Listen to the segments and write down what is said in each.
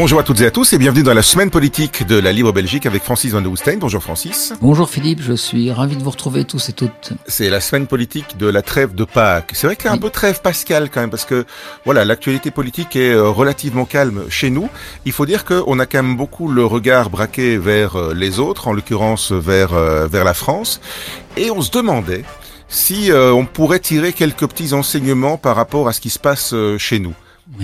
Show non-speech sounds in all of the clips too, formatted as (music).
Bonjour à toutes et à tous et bienvenue dans la semaine politique de la Libre Belgique avec Francis Van de Woestein. Bonjour Francis. Bonjour Philippe, je suis ravi de vous retrouver tous et toutes. C'est la semaine politique de la trêve de Pâques. C'est vrai qu'il y a un peu trêve pascal quand même parce que voilà, l'actualité politique est euh, relativement calme chez nous. Il faut dire qu'on a quand même beaucoup le regard braqué vers euh, les autres, en l'occurrence vers, euh, vers la France. Et on se demandait si on pourrait tirer quelques petits enseignements par rapport à ce qui se passe chez nous.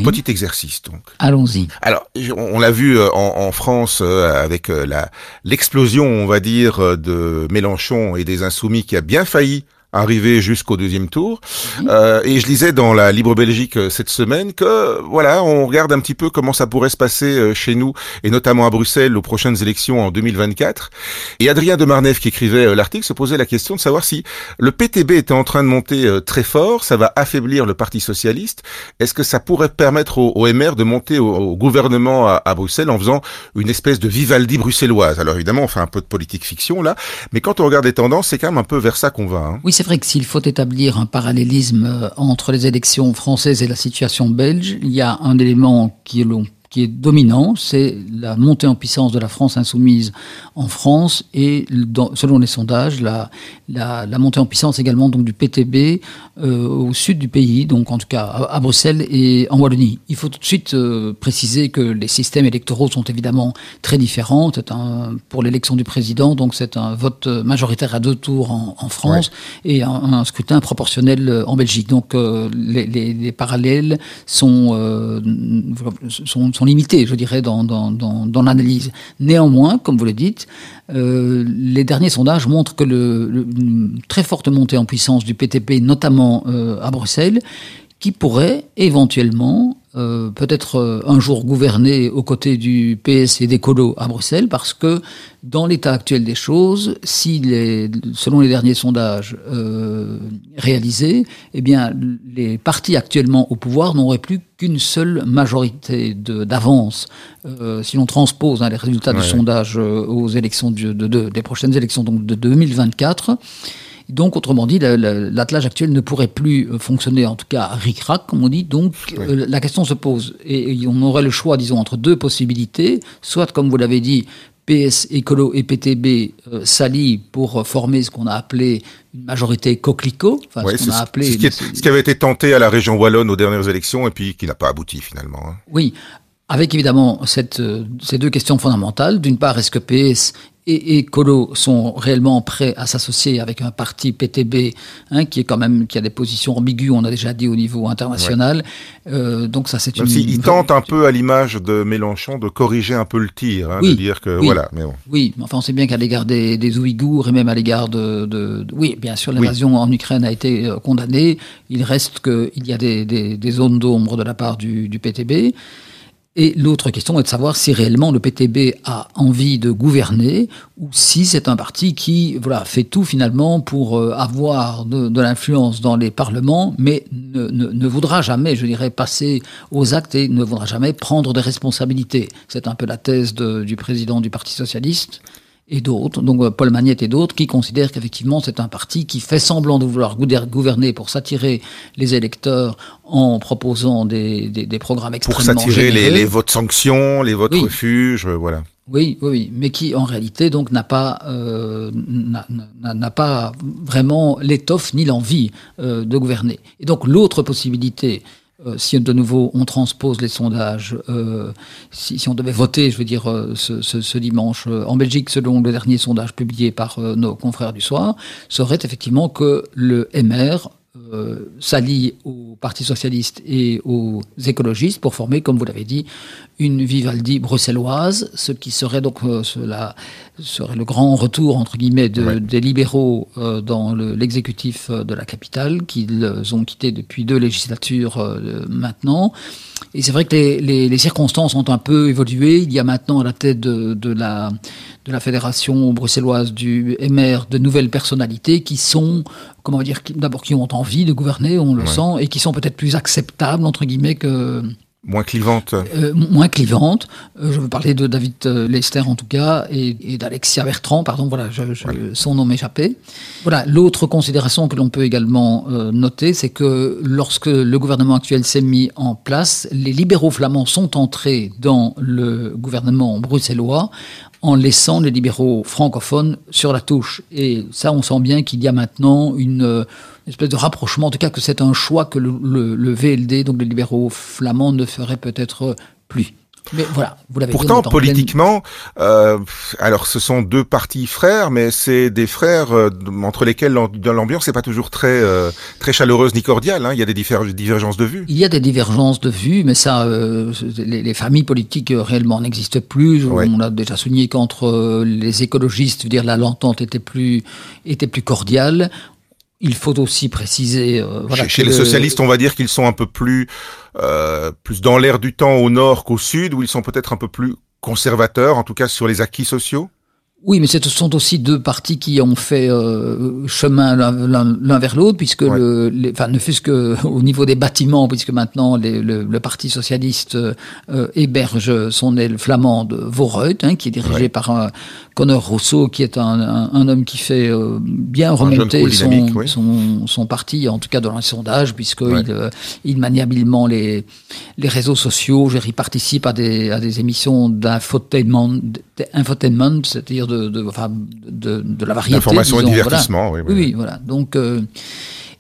Petit exercice donc. Allons-y. Alors, on, l'a vu euh, en, France euh, avec euh, la l'explosion, on va dire, de Mélenchon et des Insoumis qui a bien failli arrivé jusqu'au deuxième tour. Euh, et je lisais dans la Libre Belgique euh, cette semaine que voilà, on regarde un petit peu comment ça pourrait se passer euh, chez nous et notamment à Bruxelles aux prochaines élections en 2024. Et Adrien de Marneff qui écrivait l'article se posait la question de savoir si le PTB était en train de monter très fort, ça va affaiblir le Parti socialiste. Est-ce que ça pourrait permettre au, MR de monter au, gouvernement à, Bruxelles en faisant une espèce de Vivaldi bruxelloise? Alors évidemment, on fait un peu de politique fiction là, mais quand on regarde les tendances, c'est quand même un peu vers ça qu'on va. Hein. C'est vrai que s'il faut établir un parallélisme euh, entre les élections françaises et la situation belge, il y a un élément qui est long qui est dominant, c'est la montée en puissance de la France insoumise en France et, selon les sondages, la, la, montée en puissance également donc du PTB euh, au sud du pays, donc en tout cas à, Bruxelles et en Wallonie. Il faut tout de suite euh, préciser que les systèmes électoraux sont évidemment très différents. C'est un, pour l'élection du président, donc c'est un vote majoritaire à deux tours en, France et un, scrutin proportionnel en Belgique. Donc euh, les, les, les, parallèles sont, sont, sont limité, je dirais, dans, l'analyse. Néanmoins, comme vous le dites, euh, les derniers sondages montrent que le, une très forte montée en puissance du PTP, notamment euh, à Bruxelles, qui pourrait éventuellement euh, peut-être euh, un jour gouverner aux côtés du PS et des colos à Bruxelles, parce que dans l'état actuel des choses, si les, selon les derniers sondages euh, réalisés, eh bien, les partis actuellement au pouvoir n'auraient plus qu'une seule majorité d'avance. Euh, si l'on transpose hein, les résultats du sondage euh, aux élections de, de, des prochaines élections donc de 2024, donc, autrement dit, l'attelage actuel ne pourrait plus euh, fonctionner, en tout cas ric-rac, comme on dit. Donc, euh, la question se pose. Et, on aurait le choix, disons, entre deux possibilités. Soit, comme vous l'avez dit, PS, Écolo et PTB euh, s'allient pour former ce qu'on a appelé une majorité coquelicot. Enfin, ce, a appelé, ce, qui avait été tenté à la région Wallonne aux dernières élections et puis qui n'a pas abouti finalement. Hein. Oui, avec évidemment cette, ces deux questions fondamentales. D'une part, est-ce que PS et, et Colo sont réellement prêts à s'associer avec un parti PTB hein, qui est quand même qui a des positions ambiguës, on a déjà dit au niveau international. Euh, donc ça c'est une. Si il tente un peu à l'image de Mélenchon de corriger un peu le tir, hein, de dire que voilà. Mais bon. Oui, enfin on sait bien qu'à l'égard des, des Ouïghours et même à l'égard de, de, oui, bien sûr l'invasion en Ukraine a été euh, condamnée. Il reste qu'il y a des, des, des zones d'ombre de la part du, du PTB. Et l'autre question est de savoir si réellement le PTB a envie de gouverner ou si c'est un parti qui voilà, fait tout finalement pour euh, avoir de, l'influence dans les parlements, mais ne, voudra jamais, je dirais, passer aux actes et ne voudra jamais prendre des responsabilités. C'est un peu la thèse du président du Parti socialiste et d'autres, donc euh, Paul Magnette et d'autres, qui considèrent qu'effectivement c'est un parti qui fait semblant de vouloir gouverner pour s'attirer les électeurs en proposant des, des, des programmes extrêmement Pour s'attirer les, les, votes sanctions, les votes refuges, euh, voilà. Oui, oui, mais qui en réalité donc n'a pas euh, n'a pas vraiment l'étoffe ni l'envie euh, de gouverner. Et donc l'autre possibilité, euh, si de nouveau on transpose les sondages, euh, si, on devait voter, je veux dire, euh, ce, ce, dimanche en Belgique, selon le dernier sondage publié par nos confrères du soir, serait effectivement que le MR s'allie au Parti socialiste et aux écologistes pour former, comme vous l'avez dit, une Vivaldi bruxelloise, ce qui serait donc euh, cela serait le grand retour entre guillemets de, des libéraux euh, dans l'exécutif de la capitale, qu'ils ont quitté depuis deux législatures maintenant. Et c'est vrai que les, les, les, circonstances ont un peu évolué. Il y a maintenant à la tête de, de la de la fédération bruxelloise du MR de nouvelles personnalités qui sont, comment dire, d'abord qui ont envie de gouverner, on le sent, et qui sont peut-être plus acceptables entre guillemets que Moins clivante. Euh, moins clivante. Euh, je veux parler de David euh, Lester en tout cas et, d'Alexia Bertrand, pardon, voilà, je, son nom m'échappait. Voilà, l'autre considération que l'on peut également noter, c'est que lorsque le gouvernement actuel s'est mis en place, les libéraux flamands sont entrés dans le gouvernement bruxellois en laissant les libéraux francophones sur la touche. Et ça, on sent bien qu'il y a maintenant une une espèce de rapprochement, en tout cas que c'est un choix que le, VLD, donc les libéraux flamands, ne feraient peut-être plus. Mais voilà, vous l'avez Pourtant, politiquement, euh, alors ce sont deux partis frères, mais c'est des frères euh, entre lesquels l'ambiance n'est pas toujours très euh, très chaleureuse ni cordiale. Hein. Il y a des divergences de vues. Il y a des divergences de vues, mais ça, euh, les, les, familles politiques réellement n'existent plus. On a déjà souligné qu'entre les écologistes, je veux dire, la l'entente était plus était plus cordiale. Il faut aussi préciser. Euh, chez, les socialistes, on va dire qu'ils sont un peu plus, euh, plus dans l'air du temps au nord qu'au sud, où ils sont peut-être un peu plus conservateurs, en tout cas sur les acquis sociaux? Oui, mais ce sont aussi deux partis qui ont fait euh, chemin l'un vers l'autre, puisque le, enfin, ne fût-ce qu'au (laughs) niveau des bâtiments, puisque maintenant le, le, Parti socialiste euh, héberge son aile flamande Vorreut, hein, qui est dirigé par un Conor Rousseau, qui est un, un, homme qui fait euh, bien remonter son, son, son, parti, en tout cas dans les sondages, puisqu'il il, il manie habilement les, les réseaux sociaux. Il participe à des, à des émissions d'infotainment, c'est-à-dire de de, de, enfin, de, de la variété. Information et divertissement, oui, oui, oui. voilà. Donc, euh,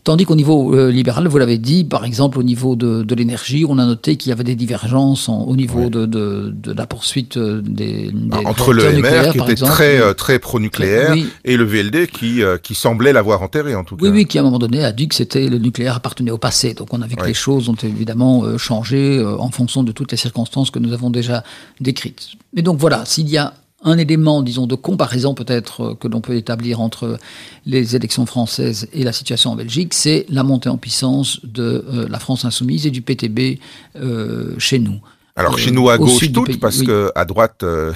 Tandis qu'au niveau euh, libéral, vous l'avez dit, par exemple au niveau de, de l'énergie, on a noté qu'il y avait des divergences au niveau de, de, la poursuite euh, des, des entre le MR qui était très très pro-nucléaire et le VLD qui qui semblait l'avoir enterré en tout cas. Oui, oui, qui à un moment donné a dit que c'était le nucléaire appartenait au passé. Donc on a vu que les choses ont évidemment changé en fonction de toutes les circonstances que nous avons déjà décrites. Mais donc voilà, s'il y a un élément, disons, de comparaison peut-être euh, que l'on peut établir entre les élections françaises et la situation en Belgique, c'est la montée en puissance de euh, la France insoumise et du PTB euh, chez nous. Alors chez nous à gauche toutes, parce que à droite, (laughs) il euh,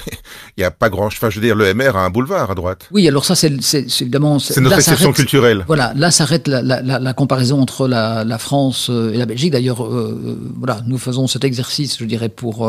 n'y a pas grand. Enfin, je veux dire, le MR a un boulevard à droite. Oui, alors ça, c'est évidemment. C'est notre exception culturelle. Voilà, là s'arrête la, la, la, comparaison entre la, France euh, et la Belgique. D'ailleurs, euh, voilà, nous faisons cet exercice, je dirais, pour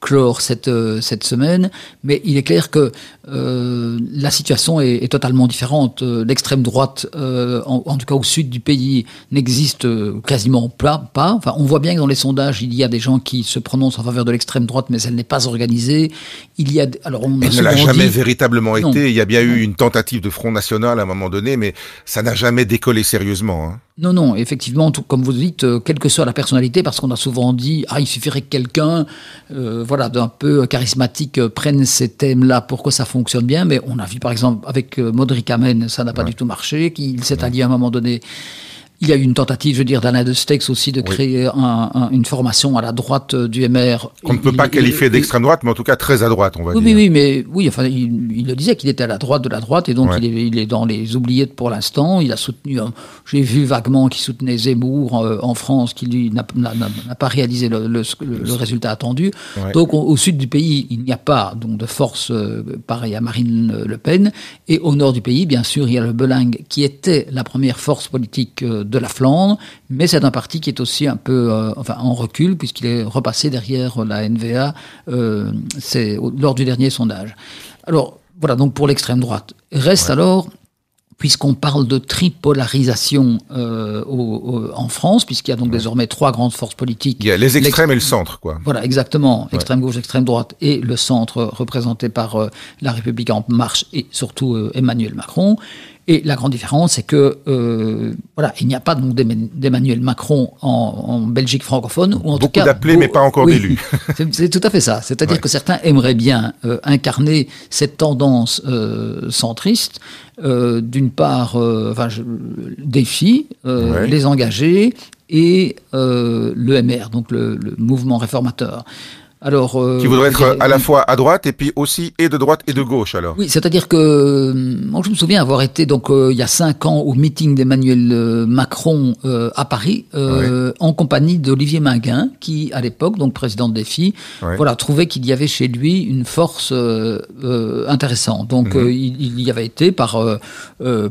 clore cette cette semaine. Mais il est clair que la situation est, est totalement différente. L'extrême droite, en, en, tout cas au sud du pays, n'existe quasiment pas. Enfin, on voit bien que dans les sondages, il y a des gens qui se prononcent en faveur de l'extrême droite, mais elle n'est pas organisée. Il y a, alors on elle ne l'a jamais véritablement été. Il y a bien eu une tentative de Front National à un moment donné, mais ça n'a jamais décollé sérieusement. Hein. Non, non, effectivement, tout, comme vous dites, euh, quelle que soit la personnalité, parce qu'on a souvent dit, ah, il suffirait que quelqu'un, euh, voilà, d'un peu charismatique, euh, prenne ces thèmes-là pour que ça fonctionne bien. Mais on a vu, par exemple, avec Modric Amen, ça n'a pas du tout marché, qu'il s'est allié à un moment donné il y a eu une tentative, je veux dire, d'Alain de Stex aussi de créer un, une formation à la droite euh, du MR. Qu'on ne peut pas qualifier d'extrême droite, mais en tout cas très à droite, on va dire. Oui, oui, mais oui, enfin, il, le disait qu'il était à la droite de la droite, et donc il, est, il, est, dans les oubliettes pour l'instant. Il a soutenu, j'ai vu vaguement qu'il soutenait Zemmour euh, en France, qui lui n'a pas réalisé le, le, le, résultat attendu. Donc au, sud du pays, il n'y a pas donc de force euh, pareille à Marine Le Pen, et au nord du pays, bien sûr, il y a le Belingue, qui était la première force politique de la Flandre, mais c'est un parti qui est aussi un peu euh, enfin, en recul, puisqu'il est repassé derrière la NVA euh, lors du dernier sondage. Alors, voilà, donc pour l'extrême droite. Reste alors puisqu'on parle de tripolarisation euh, en France, puisqu'il y a donc désormais trois grandes forces politiques. Il y a les extrêmes et le centre, quoi. Voilà, exactement. Extrême gauche, extrême droite et le centre représenté par La République en marche et surtout Emmanuel Macron. Et la grande différence, c'est que euh, voilà, il n'y a pas donc d'Emmanuel Macron en, Belgique francophone, ou en tout cas d'appelés mais pas encore d'élus. (laughs) c'est tout à fait ça. C'est-à-dire que certains aimeraient bien euh, incarner cette tendance euh, centriste. Euh, d'une part, enfin, je, défi, les engagés et le MR, donc le, le mouvement réformateur. Alors, euh, qui voudrait être à la fois à droite et puis aussi et de droite et de gauche alors. Oui, c'est-à-dire que euh, moi je me souviens avoir été donc euh, il y a cinq ans au meeting d'Emmanuel Macron à Paris en compagnie d'Olivier Minguin qui à l'époque donc président de Défi, voilà trouvait qu'il y avait chez lui une force intéressante. Donc mhm. il, y avait été par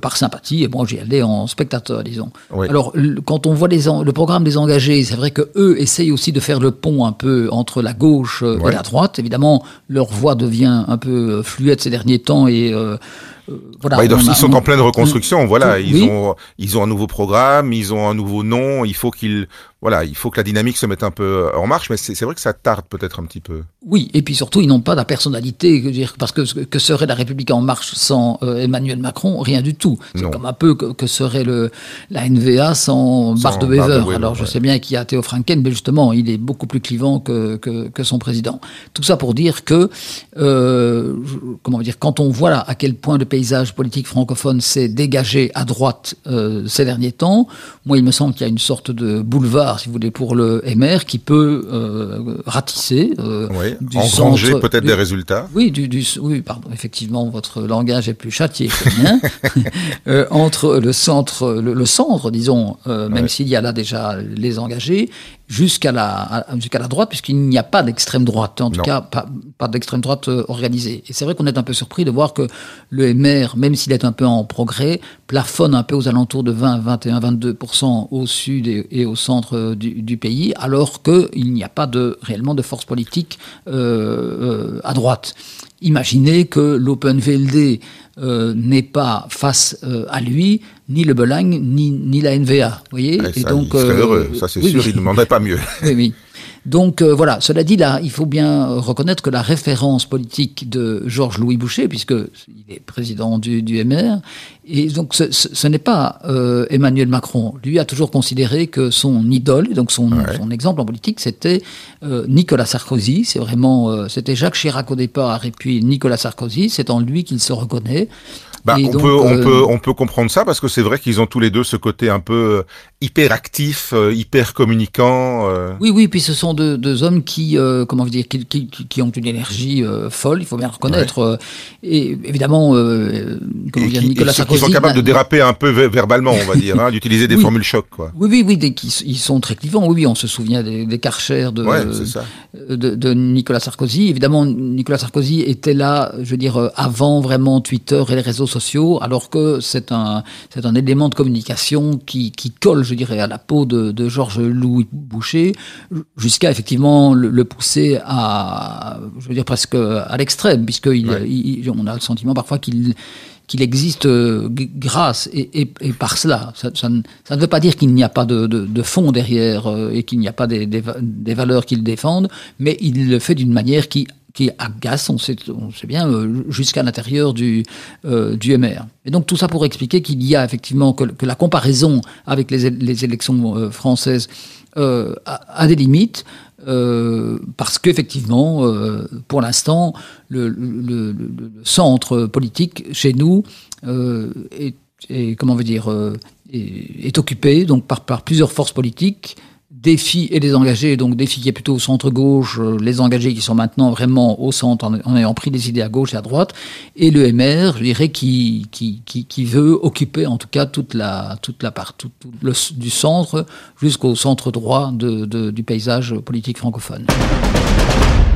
par sympathie et bon j'y allais en spectateur disons. Alors quand on voit les le programme des engagés, c'est vrai que eux essayent aussi de faire le pont un peu entre la gauche euh, et la droite. Évidemment, leur voix devient un peu fluette ces derniers temps et euh, euh, voilà, bah, ils, sont en pleine reconstruction. Voilà, ils ont ils ont un nouveau programme, ils ont un nouveau nom. Il faut qu'ils voilà, il faut que la dynamique se mette un peu en marche, mais c'est vrai que ça tarde peut-être un petit peu. Oui, et puis surtout, ils n'ont pas la personnalité, dire, parce que que serait la République en marche sans euh, Emmanuel Macron Rien du tout. C'est comme un peu que, serait le, la NVA sans, Bart de Wever. Alors je sais bien qu'il y a Théo Franken, mais justement, il est beaucoup plus clivant que, que, que son président. Tout ça pour dire que, euh, comment dire, quand on voit là à quel point le paysage politique francophone s'est dégagé à droite euh, ces derniers temps, moi il me semble qu'il y a une sorte de boulevard si vous voulez, pour le MR qui peut euh, ratisser. Euh, oui, du engranger peut-être des résultats. Oui, du, du, oui, pardon, effectivement, votre langage est plus châtié que le mien. (laughs) euh, entre le centre, le, centre, disons, euh, même s'il y a là déjà les engagés, jusqu'à la, jusqu'à la droite, puisqu'il n'y a pas d'extrême droite, en tout cas pas, pas d'extrême droite euh, organisée. Et c'est vrai qu'on est un peu surpris de voir que le MR, même s'il est un peu en progrès, plafonne un peu aux alentours de 20, 21, 22% au sud et, au centre euh, du, du pays, alors qu'il n'y a pas de, réellement de force politique euh, euh, à droite. Imaginez que l'Open VLD euh, n'est pas face à lui ni le Belagne ni, ni la NVA. voyez Et donc, il serait heureux, ça c'est sûr, il ne demanderait pas mieux. (laughs) oui, oui. Donc euh, voilà, cela dit, là, il faut bien reconnaître que la référence politique de Georges-Louis Boucher, puisqu'il est président du, du, MR, et donc ce, ce, n'est pas euh, Emmanuel Macron. Lui a toujours considéré que son idole, donc son, son exemple en politique, c'était euh, Nicolas Sarkozy. C'est vraiment, c'était Jacques Chirac au départ, et puis Nicolas Sarkozy. C'est en lui qu'il se reconnaît. Bah, on, peut, on, euh, peut, on peut comprendre ça parce que c'est vrai qu'ils ont tous les deux ce côté un peu euh, hyper actif, euh, hyper communicant. Oui, oui, puis ce sont deux, deux hommes qui, comment dire, qui, qui, qui, ont une énergie folle, il faut bien reconnaître. et évidemment, comment dire, Nicolas Sarkozy. Ils sont capables de déraper un peu verbalement, on va dire, hein, d'utiliser des formules choc. Quoi. Oui, oui, oui, ils sont très clivants. Oui, oui, on se souvient des, des de, de, de, Nicolas Sarkozy. Évidemment, Nicolas Sarkozy était là, je veux dire, avant vraiment Twitter et les réseaux sociaux sociaux, alors que c'est un, c'est un élément de communication qui, qui colle, je dirais, à la peau de, de Georges Louis Boucher, jusqu'à effectivement le, pousser à, je veux dire, presque à l'extrême, puisqu'on on a le sentiment parfois qu'il qu'il existe euh, grâce et, et, et, par cela. Ça, ça, ne, ça, ne, veut pas dire qu'il n'y a pas de, de, de fond derrière euh, et qu'il n'y a pas des, des, des valeurs qu'il défendent, mais il le fait d'une manière qui qui agace, on sait, bien, euh, jusqu'à l'intérieur du, euh, MR. Et donc tout ça pour expliquer qu'il y a effectivement que, la comparaison avec les, élections euh, françaises a, des limites. Parce qu'effectivement, pour l'instant, le, centre politique chez nous est, occupé par plusieurs forces politiques défis et les engagés, donc défis qui est plutôt au centre-gauche, euh, les engagés qui sont maintenant vraiment au centre en, ayant pris des idées à gauche et à droite, et le MR, je dirais, qui, qui, qui, qui veut occuper en tout cas toute la, toute la part, tout, le, du centre jusqu'au centre droit de, de, du paysage politique francophone.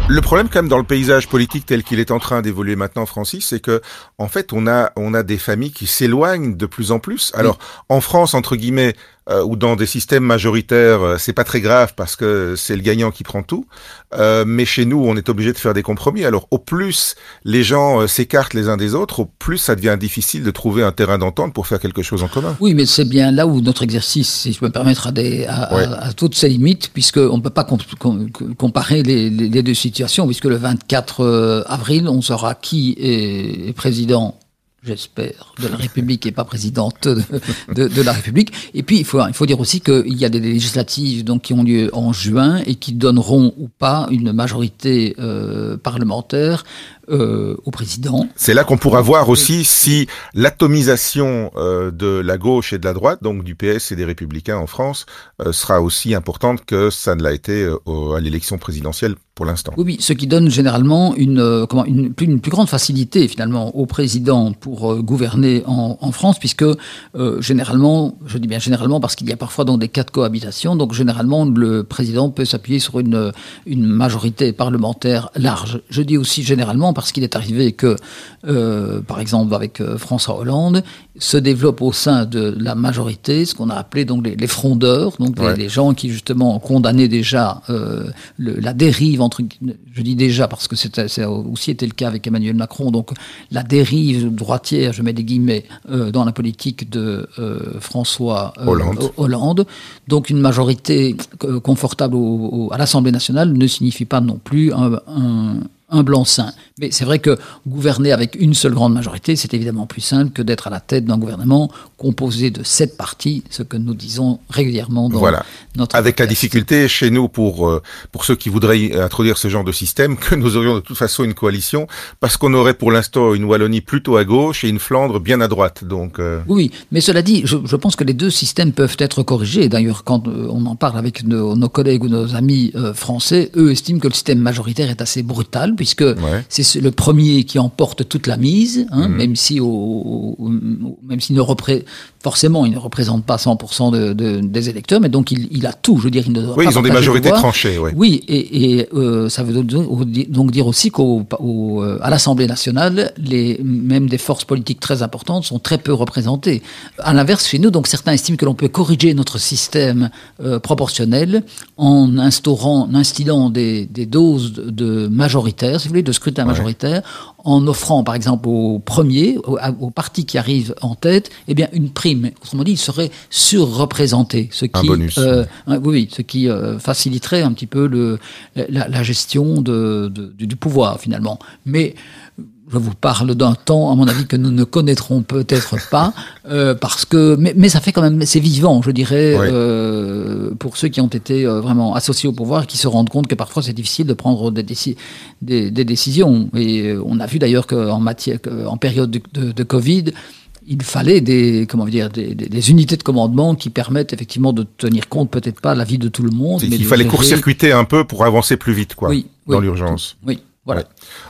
Le problème quand même dans le paysage politique tel qu'il est en train d'évoluer maintenant, Francis, c'est que en fait on a on a des familles qui s'éloignent de plus en plus. Alors en France entre guillemets, euh, ou dans des systèmes majoritaires, euh, c'est pas très grave parce que c'est le gagnant qui prend tout. Euh, mais chez nous, on est obligé de faire des compromis. Alors, au plus les gens s'écartent les uns des autres, au plus ça devient difficile de trouver un terrain d'entente pour faire quelque chose en commun. Oui, mais c'est bien là où notre exercice, si je peux me permettre, a, des, à, toutes ses limites, puisqu'on ne peut pas comparer les, les, deux situations, puisque le 24 avril, on saura qui est président j'espère, de la République et pas présidente de, de, la République. Et puis, il faut, il faut dire aussi qu'il y a des législatives donc, qui ont lieu en juin et qui donneront ou pas une majorité euh, parlementaire euh, au président. C'est là qu'on pourra voir aussi si l'atomisation euh, de la gauche et de la droite, donc du PS et des Républicains en France, euh, sera aussi importante que ça ne l'a été à l'élection présidentielle pour l'instant. Oui, oui, ce qui donne généralement une, euh, comment, une, plus, une plus grande facilité finalement au président pour euh, gouverner en, en, France, puisque euh, généralement, je dis bien généralement parce qu'il y a parfois dans des cas de cohabitation, donc généralement le président peut s'appuyer sur une, une majorité parlementaire large. Je dis aussi généralement parce qu'il est arrivé que, par exemple avec François Hollande, se développe au sein de la majorité ce qu'on a appelé donc les, les frondeurs, donc les, les, gens qui justement condamnaient déjà le, la dérive entre je dis déjà parce que c'est aussi été le cas avec Emmanuel Macron, donc la dérive droitière, je mets des guillemets, euh, dans la politique de euh, François euh, Hollande. Hollande. Donc une majorité confortable au, au, à l'Assemblée nationale ne signifie pas non plus un, un un blanc-seing. Mais c'est vrai que gouverner avec une seule grande majorité, c'est évidemment plus simple que d'être à la tête d'un gouvernement composé de sept partis, ce que nous disons régulièrement dans voilà. notre Avec la difficulté chez nous pour euh, pour ceux qui voudraient introduire ce genre de système que nous aurions de toute façon une coalition parce qu'on aurait pour l'instant une Wallonie plutôt à gauche et une Flandre bien à droite. Donc euh... oui, mais cela dit, je, je, pense que les deux systèmes peuvent être corrigés. D'ailleurs, quand euh, on en parle avec nos, nos collègues ou nos amis euh, français, eux estiment que le système majoritaire est assez brutal puisque ouais. c'est le premier qui emporte toute la mise, hein, Mhm. mmh. même si au, au, au, même s'il ne représente forcément il ne représente pas 100% de, de, des électeurs, mais donc il, il, a tout. Je veux dire, il ne doit oui, pas ils ont des majorités tranchées. Ouais. Oui, et, et euh, ça veut donc dire aussi qu'à l'Assemblée nationale, les même des forces politiques très importantes sont très peu représentées. À l'inverse, chez nous, donc certains estiment que l'on peut corriger notre système euh, proportionnel en instaurant, en instillant des, des doses de, de majoritaires, si vous voulez, de scrutin ouais. majoritaire, en offrant, par exemple, au premier, au, au, parti qui arrive en tête, eh bien, une prime. Autrement dit, il serait surreprésenté, ce qui, un bonus, euh, oui. oui, ce qui euh, faciliterait un petit peu le, la, la gestion de, de, du pouvoir finalement. Mais je vous parle d'un temps, à mon avis, que nous ne connaîtrons peut-être pas, euh, parce que, mais, mais, ça fait quand même, c'est vivant, je dirais, oui. euh, pour ceux qui ont été euh, vraiment associés au pouvoir, qui se rendent compte que parfois c'est difficile de prendre des, déci des, des, décisions. Et euh, on a vu d'ailleurs qu'en matière, en période de, de, de Covid, il fallait des comment dire des, des, des, unités de commandement qui permettent effectivement de tenir compte peut-être pas de la vie de tout le monde. Mais il fallait court-circuiter un peu pour avancer plus vite, quoi, oui, dans oui, l'urgence. Oui. Voilà. Ouais.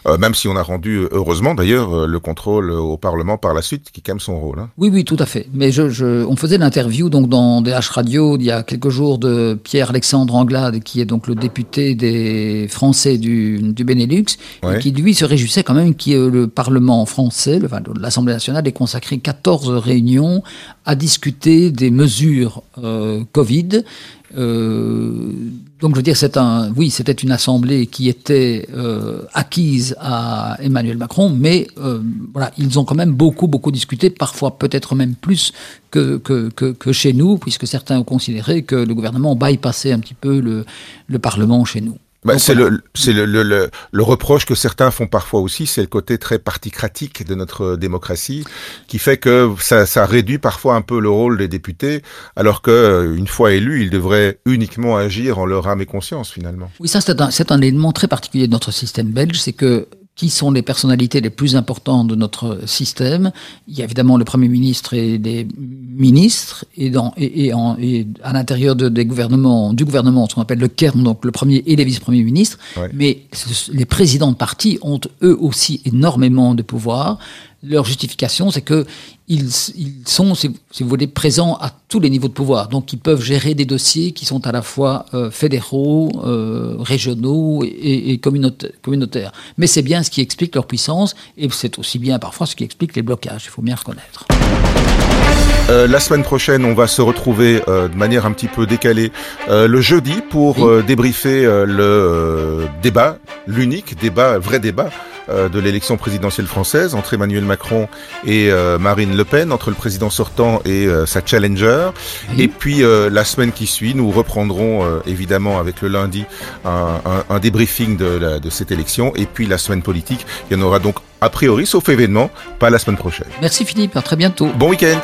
Euh, même si on a rendu, heureusement d'ailleurs, le contrôle au Parlement par la suite, qui même son rôle. Hein. Oui, oui, tout à fait. Mais je, je on faisait l'interview donc dans DH Radio il y a quelques jours de Pierre-Alexandre Anglade, qui est donc le député des Français du, du Benelux, ouais. et qui lui se réjouissait quand même que le Parlement français, l'Assemblée nationale, ait consacré 14 réunions à discuter des mesures euh, Covid. Euh, donc, je veux dire, c'est un, oui, c'était une assemblée qui était euh, acquise à Emmanuel Macron, mais euh, voilà, ils ont quand même beaucoup, beaucoup discuté, parfois peut-être même plus que, que, que, que, chez nous, puisque certains ont considéré que le gouvernement bypassait un petit peu le, le Parlement chez nous. Bah, c'est voilà. le, c'est le, le, le, le, reproche que certains font parfois aussi, c'est le côté très particratique de notre démocratie, qui fait que ça, ça réduit parfois un peu le rôle des députés, alors que une fois élus, ils devraient uniquement agir en leur âme et conscience finalement. Oui, ça c'est un, c'est un élément très particulier de notre système belge, c'est que qui sont les personnalités les plus importantes de notre système. Il y a évidemment le Premier ministre et des ministres, et, dans, et, et, en, et à l'intérieur de, des gouvernements, du gouvernement, ce qu'on appelle le KERN, donc le premier et les vice-premiers ministres. Ouais. Mais les présidents de parti ont eux aussi énormément de pouvoir. Leur justification, c'est que ils, ils sont, si, vous voulez, présents à tous les niveaux de pouvoir. Donc, ils peuvent gérer des dossiers qui sont à la fois euh, fédéraux, euh, régionaux et, et communautaires. Mais c'est bien ce qui explique leur puissance et c'est aussi bien parfois ce qui explique les blocages. Il faut bien reconnaître. Euh, la semaine prochaine, on va se retrouver euh, de manière un petit peu décalée euh, le jeudi pour débriefer le débat, l'unique débat, vrai débat de l'élection présidentielle française entre Emmanuel Macron et Marine Le Pen, entre le président sortant et sa challenger. Oui. Et puis la semaine qui suit, nous reprendrons évidemment avec le lundi un, un, un débriefing de, la, de cette élection. Et puis la semaine politique, il y en aura donc a priori, sauf événement, pas la semaine prochaine. Merci Philippe, à très bientôt. Bon week-end.